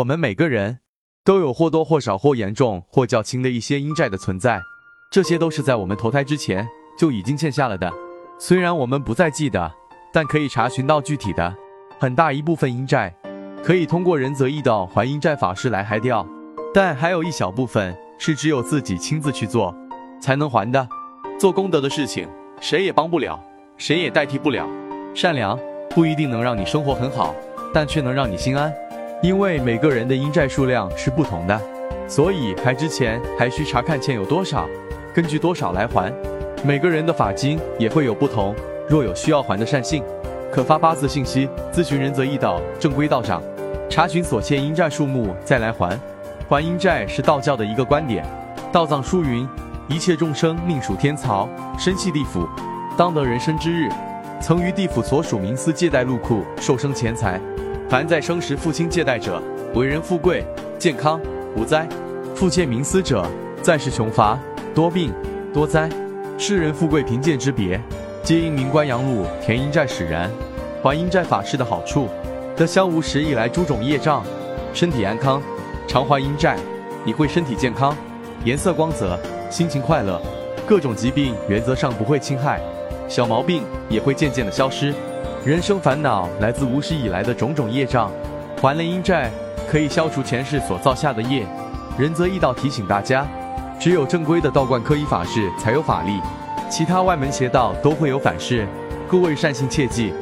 我们每个人都有或多或少、或严重或较轻的一些阴债的存在，这些都是在我们投胎之前就已经欠下了的。虽然我们不再记得，但可以查询到具体的。很大一部分阴债可以通过仁泽义道还阴债法事来还掉，但还有一小部分是只有自己亲自去做才能还的。做功德的事情，谁也帮不了，谁也代替不了。善良不一定能让你生活很好，但却能让你心安。因为每个人的阴债数量是不同的，所以还之前还需查看欠有多少，根据多少来还。每个人的法金也会有不同，若有需要还的善信，可发八字信息咨询仁泽义道正规道长，查询所欠阴债数目再来还。还阴债是道教的一个观点。道藏书云：一切众生命属天曹，身系地府，当得人身之日，曾于地府所属冥司借贷入库，受生钱财。凡在生时父亲借贷者，为人富贵、健康、无灾；父欠冥司者，在世穷乏、多病、多灾。世人富贵贫贱之别，皆因冥官阳禄填阴债使然。还阴债法事的好处，得消无时以来诸种业障，身体安康。常还阴债，你会身体健康，颜色光泽，心情快乐，各种疾病原则上不会侵害，小毛病也会渐渐的消失。人生烦恼来自无始以来的种种业障，还了阴债可以消除前世所造下的业。仁泽义道提醒大家，只有正规的道观科仪法事才有法力，其他外门邪道都会有反噬，各位善信切记。